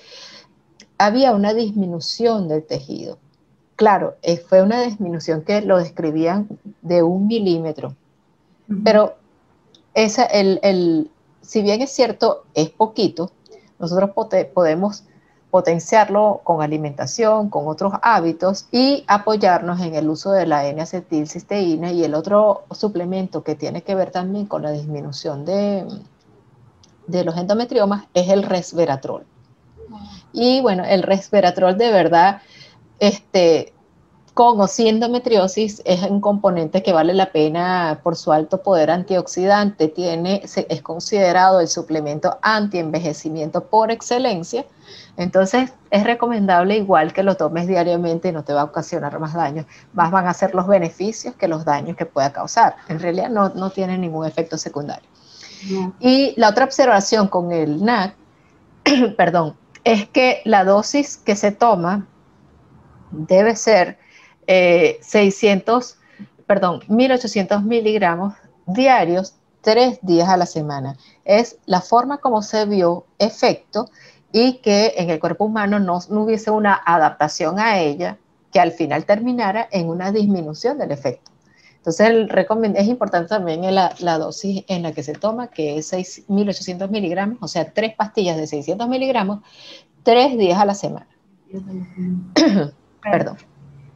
había una disminución del tejido. Claro, eh, fue una disminución que lo describían de un milímetro, pero esa, el, si bien es cierto, es poquito, nosotros podemos potenciarlo con alimentación, con otros hábitos y apoyarnos en el uso de la N-acetilcisteína y el otro suplemento que tiene que ver también con la disminución de, de los endometriomas es el resveratrol. Y bueno, el resveratrol de verdad, este, con o sin endometriosis, es un componente que vale la pena por su alto poder antioxidante. Tiene, es considerado el suplemento anti-envejecimiento por excelencia entonces es recomendable igual que lo tomes diariamente y no te va a ocasionar más daño. Más van a ser los beneficios que los daños que pueda causar. En realidad no, no tiene ningún efecto secundario. Y la otra observación con el NAC, perdón, es que la dosis que se toma debe ser 600, eh, perdón, 1800 miligramos diarios tres días a la semana. Es la forma como se vio efecto y que en el cuerpo humano no, hubiese una adaptación a ella que al final terminara en una disminución del efecto. Entonces, el es importante también la, la, dosis en la que se toma, que es 6.800 miligramos, o sea, tres pastillas de 600 miligramos, tres días a la semana. Perdón.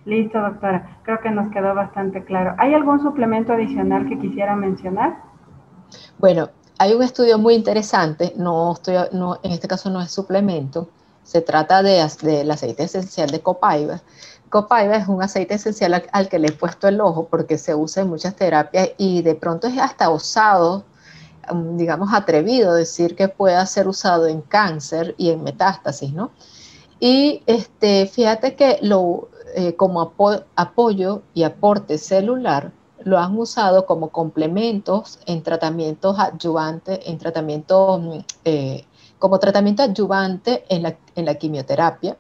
Listo, doctora. Creo que nos quedó bastante claro. ¿Hay algún suplemento adicional que quisiera mencionar? Bueno, hay un estudio muy interesante, no estoy, no, en este caso no es suplemento, se trata de, del aceite esencial de copaiba. Copaiba es un aceite esencial al, que le he puesto el ojo porque se usa en muchas terapias y de pronto es hasta osado, um, digamos atrevido decir que pueda ser usado en cáncer y en metástasis, ¿no? Y este, fíjate que lo, eh, como apoyo y aporte celular, lo han usado como complementos en tratamientos adyuvantes, en tratamientos, mm, eh, como tratamiento adyuvante en la, en la quimioterapia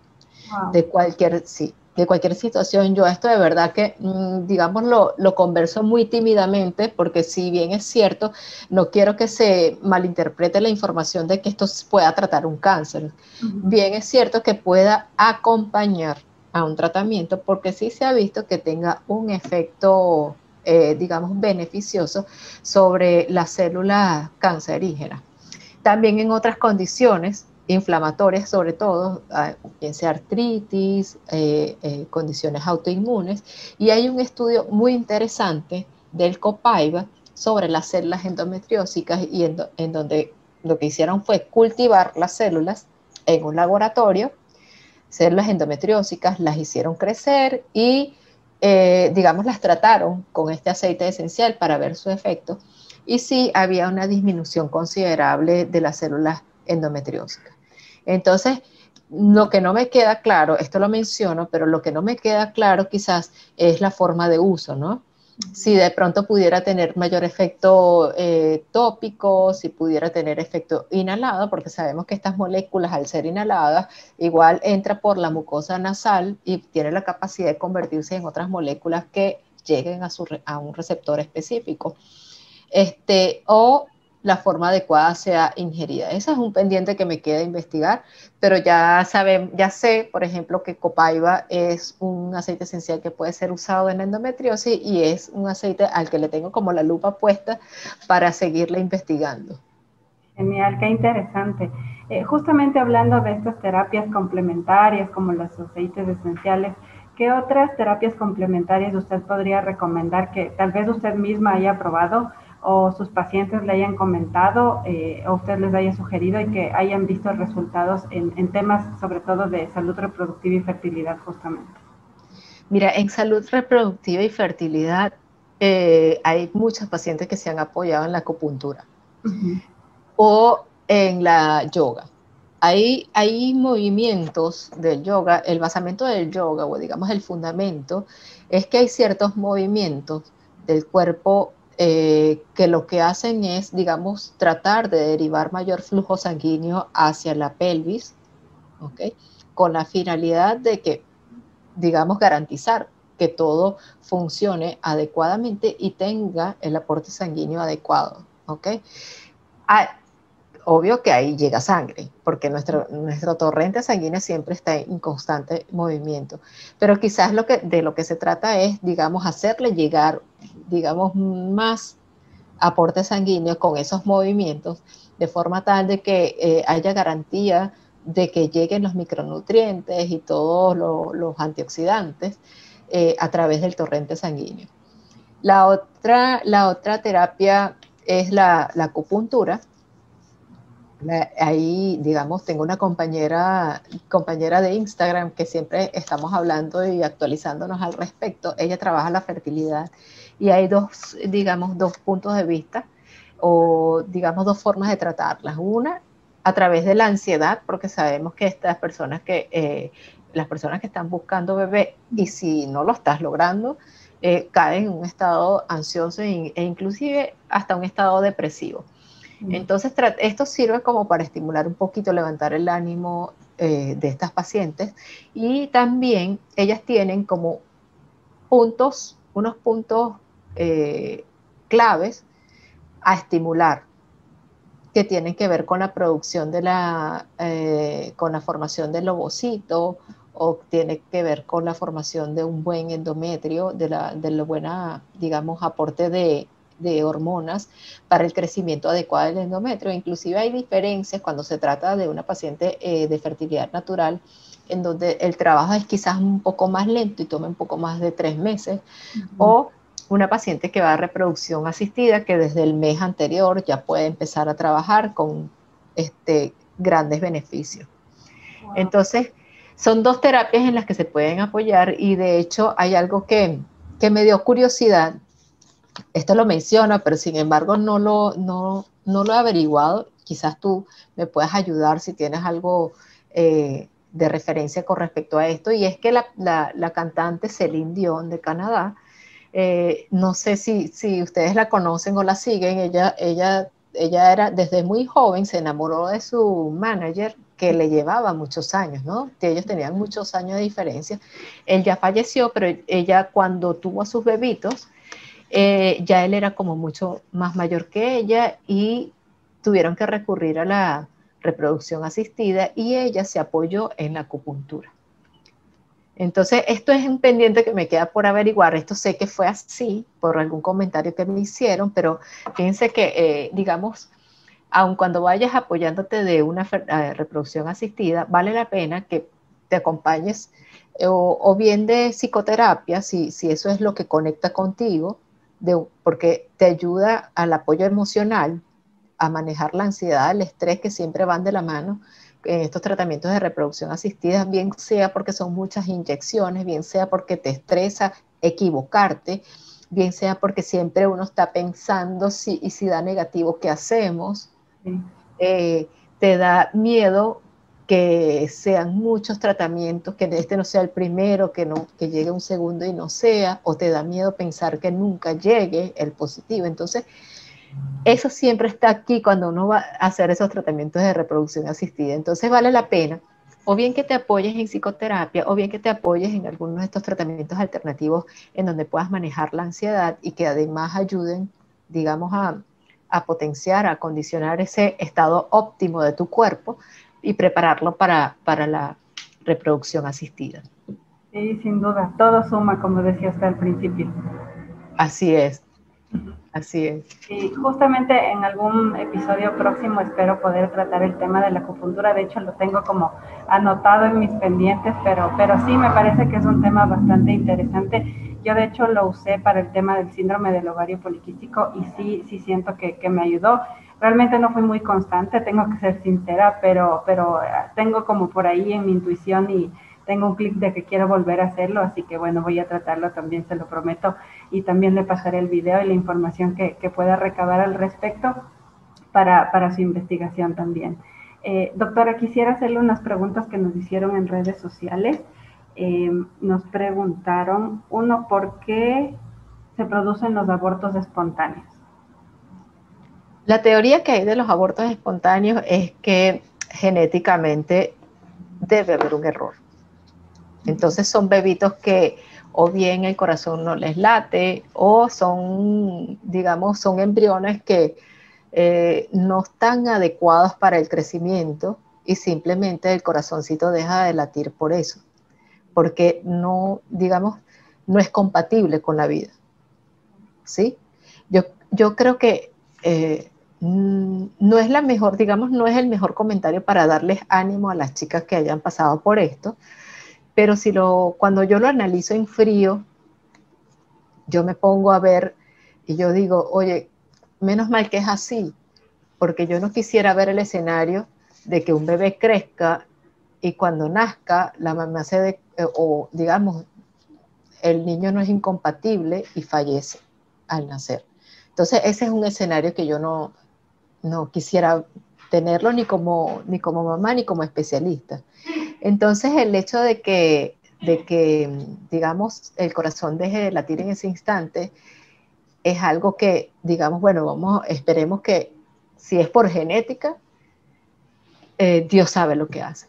de cualquier, sí, de cualquier situación. Yo esto de verdad que, mm, digamos, lo, lo, converso muy tímidamente porque si bien es cierto, no quiero que se malinterprete la información de que esto pueda tratar un cáncer. Bien es cierto que pueda acompañar a un tratamiento porque sí se ha visto que tenga un efecto eh, digamos, beneficioso sobre las células cancerígenas. También en otras condiciones inflamatorias, sobre todo, ah, bien sea artritis, eh, eh, condiciones autoinmunes, y hay un estudio muy interesante del COPAIBA sobre las células endometriósicas y en, en donde lo que hicieron fue cultivar las células en un laboratorio, células endometriósicas, las hicieron crecer y eh, digamos, las trataron con este aceite esencial para ver su efecto y sí había una disminución considerable de las células endometriósicas. Entonces, lo que no me queda claro, esto lo menciono, pero lo que no me queda claro quizás es la forma de uso, ¿no? Si de pronto pudiera tener mayor efecto eh, tópico, si pudiera tener efecto inhalado, porque sabemos que estas moléculas al ser inhaladas igual entra por la mucosa nasal y tiene la capacidad de convertirse en otras moléculas que lleguen a, a un receptor específico. Este, o la forma adecuada sea ingerida. Ese es un pendiente que me queda investigar, pero ya saben, ya sé, por ejemplo, que copaiba es un aceite esencial que puede ser usado en endometriosis y es un aceite al que le tengo como la lupa puesta para seguirle investigando. Genial, qué interesante. Eh, justamente hablando de estas terapias complementarias como los aceites esenciales, ¿qué otras terapias complementarias usted podría recomendar que tal vez usted misma haya probado? O sus pacientes le hayan comentado eh, o usted les haya sugerido y que hayan visto resultados en, temas sobre todo de salud reproductiva y fertilidad justamente? Mira, en salud reproductiva y fertilidad eh, hay muchos pacientes que se han apoyado en la acupuntura o en la yoga. Hay, hay movimientos del yoga, el basamento del yoga o digamos el fundamento es que hay ciertos movimientos del cuerpo eh, que lo que hacen es, digamos, tratar de derivar mayor flujo sanguíneo hacia la pelvis, ¿ok? Con la finalidad de que, digamos, garantizar que todo funcione adecuadamente y tenga el aporte sanguíneo adecuado, ¿ok? Ah, obvio que ahí llega sangre, porque nuestro, nuestro torrente sanguíneo siempre está en constante movimiento. Pero quizás lo que, de lo que se trata es, digamos, hacerle llegar, digamos, más aporte sanguíneo con esos movimientos, de forma tal de que eh, haya garantía de que lleguen los micronutrientes y todos los antioxidantes eh, a través del torrente sanguíneo. La otra, la otra terapia es la, la acupuntura, ahí, digamos, tengo una compañera, compañera de Instagram que siempre estamos hablando y actualizándonos al respecto. Ella trabaja la fertilidad y hay dos, digamos, dos puntos de vista o, digamos, dos formas de tratarlas. Una, a través de la ansiedad, porque sabemos que estas personas que, eh, las personas que están buscando bebé y si no lo estás logrando, eh, caen en un estado ansioso e, e inclusive hasta un estado depresivo. Entonces, esto sirve como para estimular un poquito, levantar el ánimo eh, de estas pacientes. Y también ellas tienen como puntos, unos puntos eh, claves a estimular que tienen que ver con la producción de la, eh, con la formación del ovocito o tiene que ver con la formación de un buen endometrio, de la, de la buena, digamos, aporte de, de hormonas para el crecimiento adecuado del endometrio. Inclusive hay diferencias cuando se trata de una paciente eh, de fertilidad natural, en donde el trabajo es quizás un poco más lento y toma un poco más de tres meses, o una paciente que va a reproducción asistida, que desde el mes anterior ya puede empezar a trabajar con este, grandes beneficios. Entonces, son dos terapias en las que se pueden apoyar y de hecho hay algo que, que me dio curiosidad esto lo menciona, pero sin embargo no lo, no, no lo he averiguado. Quizás tú me puedas ayudar si tienes algo eh, de referencia con respecto a esto. Y es que la, la, cantante Celine Dion de Canadá, eh, no sé si, si, ustedes la conocen o la siguen, ella, ella, ella era desde muy joven, se enamoró de su manager que le llevaba muchos años, ¿no? Que ellos tenían muchos años de diferencia. Él ya falleció, pero ella cuando tuvo a sus bebitos, eh, ya él era como mucho más mayor que ella y tuvieron que recurrir a la reproducción asistida y ella se apoyó en la acupuntura. Entonces, esto es un pendiente que me queda por averiguar. Esto sé que fue así por algún comentario que me hicieron, pero fíjense que, eh, digamos, aun cuando vayas apoyándote de una eh, reproducción asistida, vale la pena que te acompañes o, bien de psicoterapia, si, si eso es lo que conecta contigo, porque te ayuda al apoyo emocional, a manejar la ansiedad, el estrés que siempre van de la mano en estos tratamientos de reproducción asistida, bien sea porque son muchas inyecciones, bien sea porque te estresa equivocarte, bien sea porque siempre uno está pensando si, y si da negativo, ¿qué hacemos? Eh, te da miedo que sean muchos tratamientos, que este no sea el primero, que, no, que llegue un segundo y no sea, o te da miedo pensar que nunca llegue el positivo. Entonces, eso siempre está aquí cuando uno va a hacer esos tratamientos de reproducción asistida. Entonces, vale la pena, o bien que te apoyes en psicoterapia, o bien que te apoyes en algunos de estos tratamientos alternativos en donde puedas manejar la ansiedad y que además ayuden, digamos, a, a potenciar, a condicionar ese estado óptimo de tu cuerpo y prepararlo para, para la reproducción asistida. Sí, sin duda, todo suma, como decía usted al principio. Así es, así es. Y justamente en algún episodio próximo espero poder tratar el tema de la acupuntura, de hecho lo tengo como anotado en mis pendientes, pero, pero sí me parece que es un tema bastante interesante. Yo de hecho lo usé para el tema del síndrome del ovario poliquístico y sí, sí siento que, que me ayudó. Realmente no fui muy constante, tengo que ser sincera, pero, pero eh, tengo como por ahí en mi intuición y tengo un clic de que quiero volver a hacerlo, así que bueno, voy a tratarlo también, se lo prometo, y también le pasaré el video y la información que, pueda recabar al respecto para, para su investigación también. Eh, doctora, quisiera hacerle unas preguntas que nos hicieron en redes sociales. eh, nos preguntaron, uno, ¿por qué se producen los abortos espontáneos? La teoría que hay de los abortos espontáneos es que genéticamente debe haber un error. Entonces son bebitos que o bien el corazón no les late o son, digamos, son embriones que eh, no están adecuados para el crecimiento y simplemente el corazoncito deja de latir por eso, porque no, digamos, no es compatible con la vida. ¿Sí? Yo, yo creo que eh, no es la mejor, digamos, no es el mejor comentario para darles ánimo a las chicas que hayan pasado por esto, pero si lo, cuando yo lo analizo en frío, yo me pongo a ver y yo digo, oye, menos mal que es así, porque yo no quisiera ver el escenario de que un bebé crezca y cuando nazca la mamá se de, eh, o digamos el niño no es incompatible y fallece al nacer. Entonces ese es un escenario que yo no, no quisiera tenerlo ni como, ni como mamá ni como especialista. Entonces el hecho de que, de que, digamos, el corazón deje de latir en ese instante es algo que, digamos, bueno, vamos, esperemos que si es por genética, eh, Dios sabe lo que hace.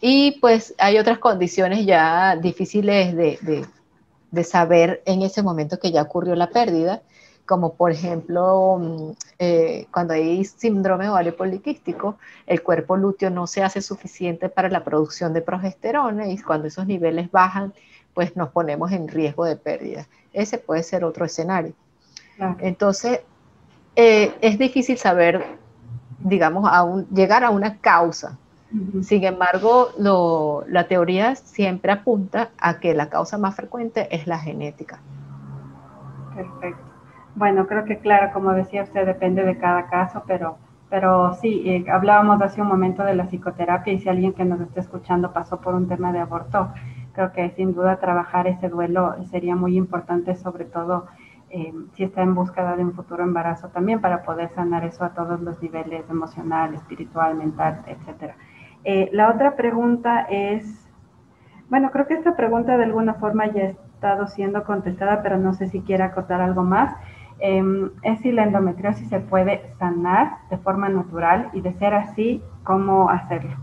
Y pues hay otras condiciones ya difíciles de, de, saber en ese momento que ya ocurrió la pérdida, como por ejemplo mm, eh, cuando hay síndrome ovario poliquístico, el cuerpo lúteo no se hace suficiente para la producción de progesterona y cuando esos niveles bajan, pues nos ponemos en riesgo de pérdida. Ese puede ser otro escenario. Entonces, eh, es difícil saber digamos, a llegar a una causa. Sin embargo, la teoría siempre apunta a que la causa más frecuente es la genética. Perfecto. Bueno, creo que claro, como decía usted, depende de cada caso, pero, pero sí, eh, hablábamos hace un momento de la psicoterapia y si alguien que nos está escuchando pasó por un tema de aborto, creo que sin duda trabajar ese duelo sería muy importante, sobre todo eh, si está en búsqueda de un futuro embarazo también para poder sanar eso a todos los niveles emocional, espiritual, mental, etc. Eh, la otra pregunta es, bueno, creo que esta pregunta de alguna forma ya ha estado siendo contestada, pero no sé si quiere acotar algo más. Em, es si la endometriosis se puede sanar de forma natural y de ser así, ¿cómo hacerlo?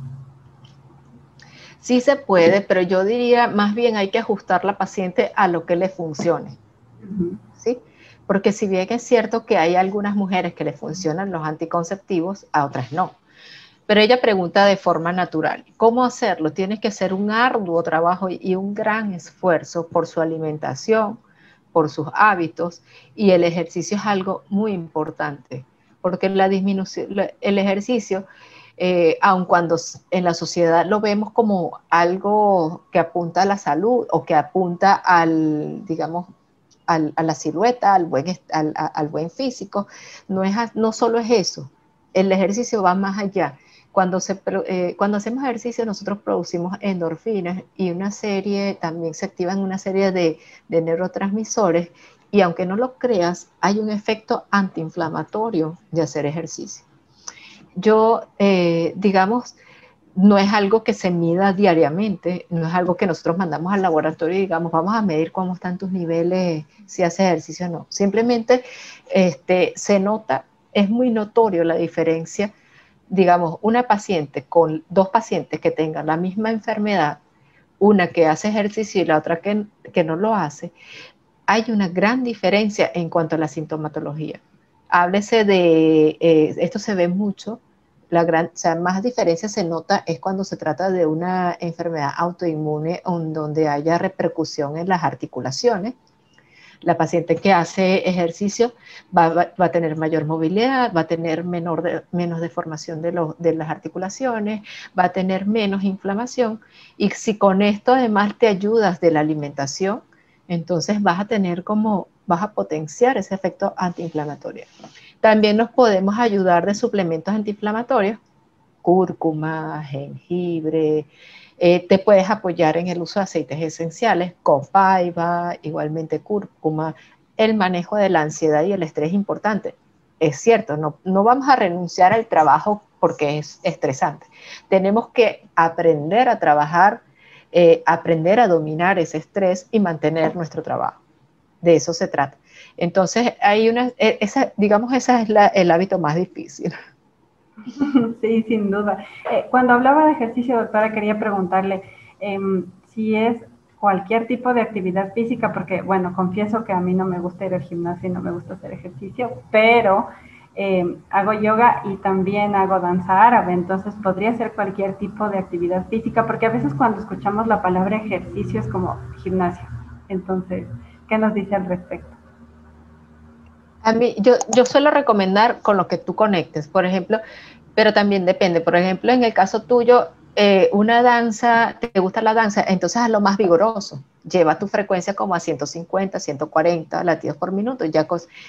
Sí se puede, pero yo diría más bien hay que ajustar la paciente a lo que le funcione. Porque si bien es cierto que hay algunas mujeres que le funcionan los anticonceptivos, a otras no. Pero ella pregunta de forma natural, ¿cómo hacerlo? Tienes que hacer un arduo trabajo y un gran esfuerzo por su alimentación, por sus hábitos y el ejercicio es algo muy importante, porque la disminución, el ejercicio, eh, aun cuando en la sociedad lo vemos como algo que apunta a la salud o que apunta al, digamos, a la silueta, al buen, al, buen físico. No, es, no solo es eso, el ejercicio va más allá. Cuando, se, eh, cuando hacemos ejercicio nosotros producimos endorfinas y una serie, también se activan una serie de, de neurotransmisores y aunque no lo creas, hay un efecto antiinflamatorio de hacer ejercicio. Yo, eh, digamos, no es algo que se mida diariamente, no es algo que nosotros mandamos al laboratorio y digamos, vamos a medir cómo están tus niveles, si haces ejercicio o no. Simplemente este, se nota, es muy notorio la diferencia, digamos, una paciente con dos pacientes que tengan la misma enfermedad, una que hace ejercicio y la otra que, que no lo hace, hay una gran diferencia en cuanto a la sintomatología. Háblese de, eh, esto se ve mucho, la gran, o sea, más diferencia se nota es cuando se trata de una enfermedad autoinmune donde haya repercusión en las articulaciones. La paciente que hace ejercicio va, a tener mayor movilidad, va a tener menor menos deformación de, las articulaciones, va a tener menos inflamación. Y si con esto además te ayudas de la alimentación, entonces vas a tener como, vas a potenciar ese efecto antiinflamatorio. También nos podemos ayudar de suplementos antiinflamatorios, cúrcuma, jengibre. Eh, te puedes apoyar en el uso de aceites esenciales, copaiba, igualmente cúrcuma. El manejo de la ansiedad y el estrés es importante. Es cierto, no, no vamos a renunciar al trabajo porque es estresante. Tenemos que aprender a trabajar eh, aprender a dominar ese estrés y mantener nuestro trabajo. De eso se trata. Entonces, hay una, e, esa, digamos, ese es el hábito más difícil. Sí, sin duda. Eh, cuando hablaba de ejercicio, doctora, quería preguntarle em, si es cualquier tipo de actividad física, porque, bueno, confieso que a mí no me gusta ir al gimnasio y no me gusta hacer ejercicio, pero em, hago yoga y también hago danza árabe, entonces podría ser cualquier tipo de actividad física, porque a veces cuando escuchamos la palabra ejercicio es como gimnasio. Entonces, ¿qué nos dice al respecto? A mí, yo, yo suelo recomendar con lo que tú conectes, por ejemplo, pero también depende. Por ejemplo, en el caso tuyo, eh, una danza, te gusta la danza, entonces haz lo más vigoroso. Lleva tu frecuencia como a 150, 140 latidos por minuto ya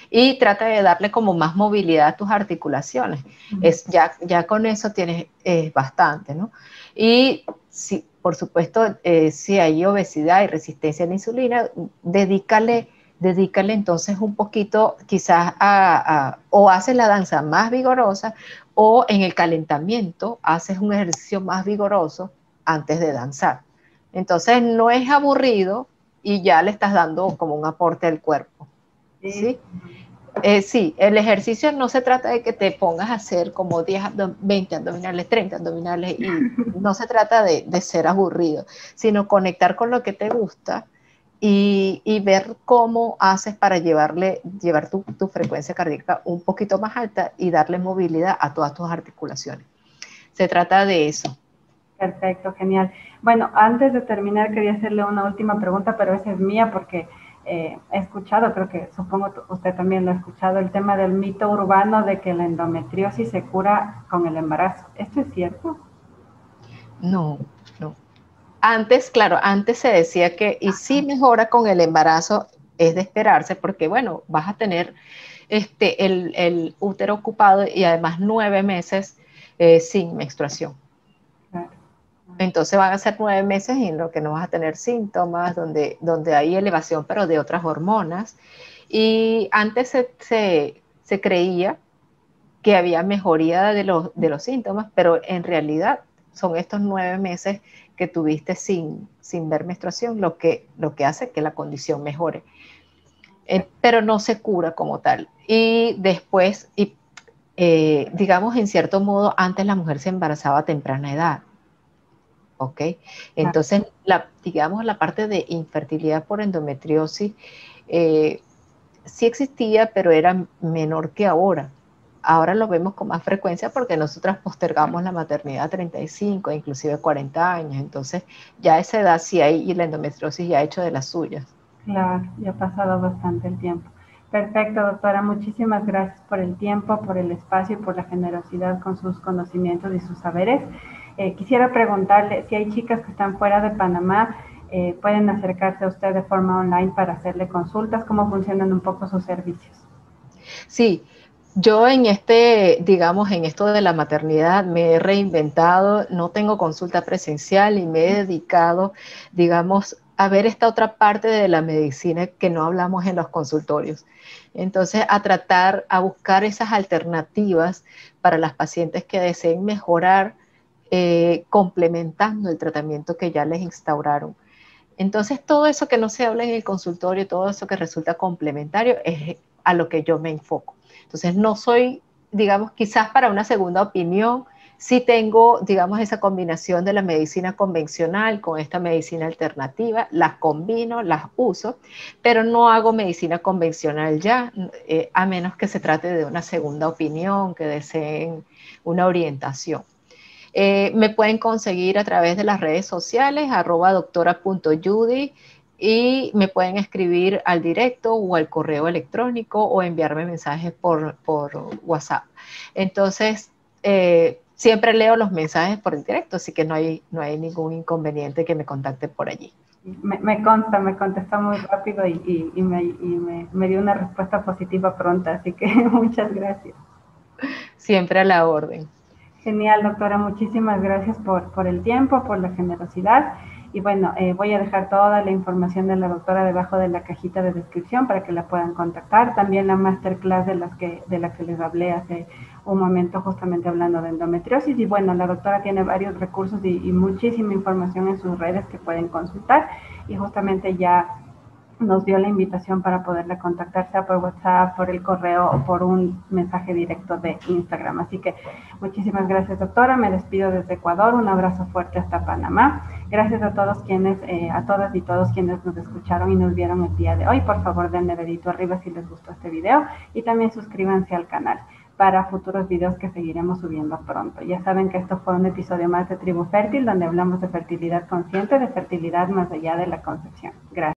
y trata de darle como más movilidad a tus articulaciones. es, ya, ya con eso tienes bastante, ¿no? Y si, por supuesto, eh, si hay obesidad y resistencia a la insulina, dedícale dedícale entonces un poquito quizás a, o haces la danza más vigorosa o en el calentamiento haces un ejercicio más vigoroso antes de danzar. Entonces no es aburrido y ya le estás dando como un aporte al cuerpo. ¿sí? Eh, sí, el ejercicio no se trata de que te pongas a hacer como 10, 20 abdominales, 30 abdominales y no se trata de, de ser aburrido, sino conectar con lo que te gusta y, ver cómo haces para llevarle, llevar tu, frecuencia cardíaca un poquito más alta y darle movilidad a todas tus articulaciones. Se trata de eso. Perfecto, genial. Bueno, antes de terminar quería hacerle una última pregunta, pero esa es mía porque eh, he escuchado, creo que supongo usted también lo ha escuchado, el tema del mito urbano de que la endometriosis se cura con el embarazo. ¿Esto es cierto? No, antes, claro, antes se decía que, y si mejora con el embarazo, es de esperarse, porque bueno, vas a tener este, el, útero ocupado y además nueve meses eh, sin menstruación. Entonces van a ser nueve meses en lo que no vas a tener síntomas, donde, donde hay elevación, pero de otras hormonas. Y antes se, se, creía que había mejoría de los, de los síntomas, pero en realidad son estos nueve meses que tuviste sin, sin ver menstruación, lo que, lo que hace que la condición mejore. Eh, pero no se cura como tal. Y después, eh, digamos, en cierto modo, antes la mujer se embarazaba a temprana edad. ¿Ok? Entonces, la, digamos, la parte de infertilidad por endometriosis eh, sí existía, pero era menor que ahora ahora lo vemos con más frecuencia porque nosotras postergamos la maternidad a 35, inclusive 40 años. Entonces, ya a esa edad sí hay y la endometriosis ya ha hecho de las suyas. Claro, ya ha pasado bastante el tiempo. Perfecto, doctora. Muchísimas gracias por el tiempo, por el espacio y por la generosidad con sus conocimientos y sus saberes. Eh, quisiera preguntarle si hay chicas que están fuera de Panamá, eh, pueden acercarse a usted de forma online para hacerle consultas, cómo funcionan un poco sus servicios. Sí, yo en este, digamos, en esto de la maternidad me he reinventado, no tengo consulta presencial y me he dedicado, digamos, a ver esta otra parte de la medicina que no hablamos en los consultorios. Entonces, a tratar, a buscar esas alternativas para las pacientes que deseen mejorar eh, complementando el tratamiento que ya les instauraron. Entonces, todo eso que no se habla en el consultorio, todo eso que resulta complementario, es a lo que yo me enfoco. Entonces, no soy, digamos, quizás para una segunda opinión, sí tengo, digamos, esa combinación de la medicina convencional con esta medicina alternativa, las combino, las uso, pero no hago medicina convencional ya, eh, a menos que se trate de una segunda opinión, que deseen una orientación. Eh, me pueden conseguir a través de las redes sociales, arroba doctora.judy, y me pueden escribir al directo o al correo electrónico o enviarme mensajes por, WhatsApp. Entonces, eh, siempre leo los mensajes por el directo, así que no hay, no hay ningún inconveniente que me contacte por allí. Me, consta, me contesta muy rápido y, me, dio una respuesta positiva pronta, así que muchas gracias. Siempre a la orden. Genial, doctora. Muchísimas gracias por, por el tiempo, por la generosidad Y bueno, eh, voy a dejar toda la información de la doctora debajo de la cajita de descripción para que la puedan contactar. También la masterclass de, las que, de la que les hablé hace un momento justamente hablando de endometriosis. Y bueno, la doctora tiene varios recursos y, y muchísima información en sus redes que pueden consultar. Y justamente ya nos dio la invitación para poderla contactar, sea por WhatsApp, por el correo o por un mensaje directo de Instagram. Así que muchísimas gracias, doctora. Me despido desde Ecuador. Un abrazo fuerte hasta Panamá. Gracias a todos quienes, eh, a todas y todos quienes nos escucharon y nos vieron el día de hoy. Por favor, denle dedito arriba si les gustó este video y también suscríbanse al canal para futuros videos que seguiremos subiendo pronto. Ya saben que esto fue un episodio más de Tribu Fértil, donde hablamos de fertilidad consciente, de fertilidad más allá de la concepción. Gracias.